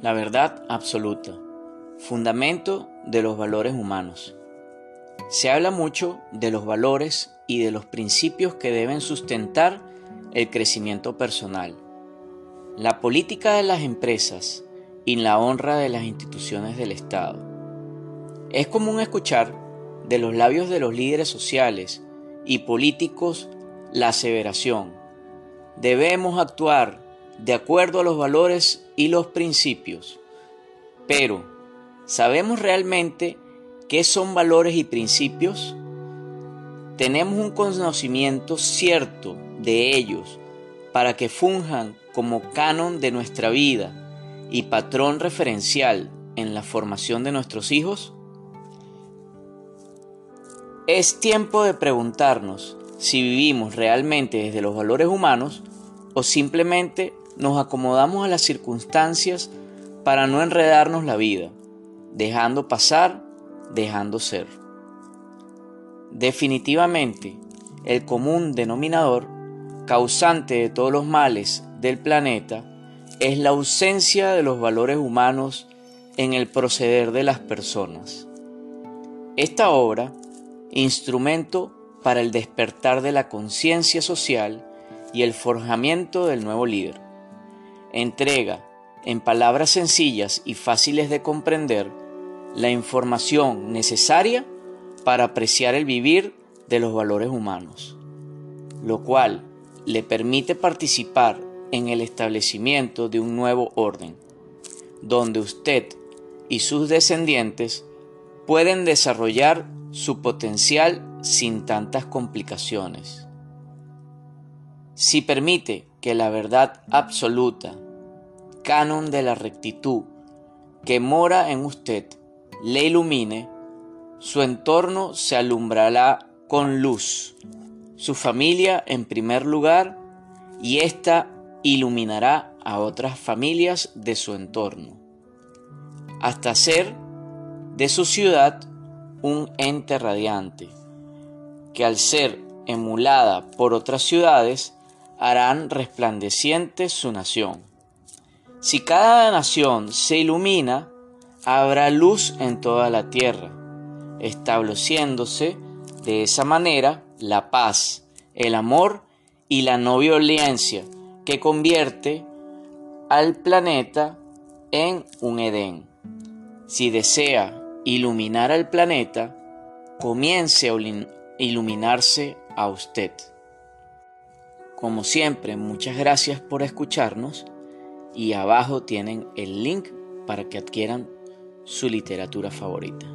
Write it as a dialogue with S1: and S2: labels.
S1: La verdad absoluta, fundamento de los valores humanos. Se habla mucho de los valores y de los principios que deben sustentar el crecimiento personal, la política de las empresas y la honra de las instituciones del Estado. Es común escuchar de los labios de los líderes sociales y políticos la aseveración, debemos actuar de acuerdo a los valores y los principios. Pero, ¿sabemos realmente qué son valores y principios? ¿Tenemos un conocimiento cierto de ellos para que funjan como canon de nuestra vida y patrón referencial en la formación de nuestros hijos? Es tiempo de preguntarnos si vivimos realmente desde los valores humanos o simplemente nos acomodamos a las circunstancias para no enredarnos la vida, dejando pasar, dejando ser. Definitivamente, el común denominador, causante de todos los males del planeta, es la ausencia de los valores humanos en el proceder de las personas. Esta obra, instrumento para el despertar de la conciencia social y el forjamiento del nuevo líder, entrega, en palabras sencillas y fáciles de comprender, la información necesaria para apreciar el vivir de los valores humanos, lo cual le permite participar en el establecimiento de un nuevo orden, donde usted y sus descendientes pueden desarrollar su potencial sin tantas complicaciones. Si permite que la verdad absoluta canon de la rectitud que mora en usted le ilumine, su entorno se alumbrará con luz, su familia en primer lugar, y ésta iluminará a otras familias de su entorno, hasta ser de su ciudad un ente radiante, que al ser emulada por otras ciudades, harán resplandeciente su nación. Si cada nación se ilumina, habrá luz en toda la tierra, estableciéndose de esa manera la paz, el amor y la no violencia que convierte al planeta en un Edén. Si desea iluminar al planeta, comience a iluminarse a usted. Como siempre, muchas gracias por escucharnos y abajo tienen el link para que adquieran su literatura favorita.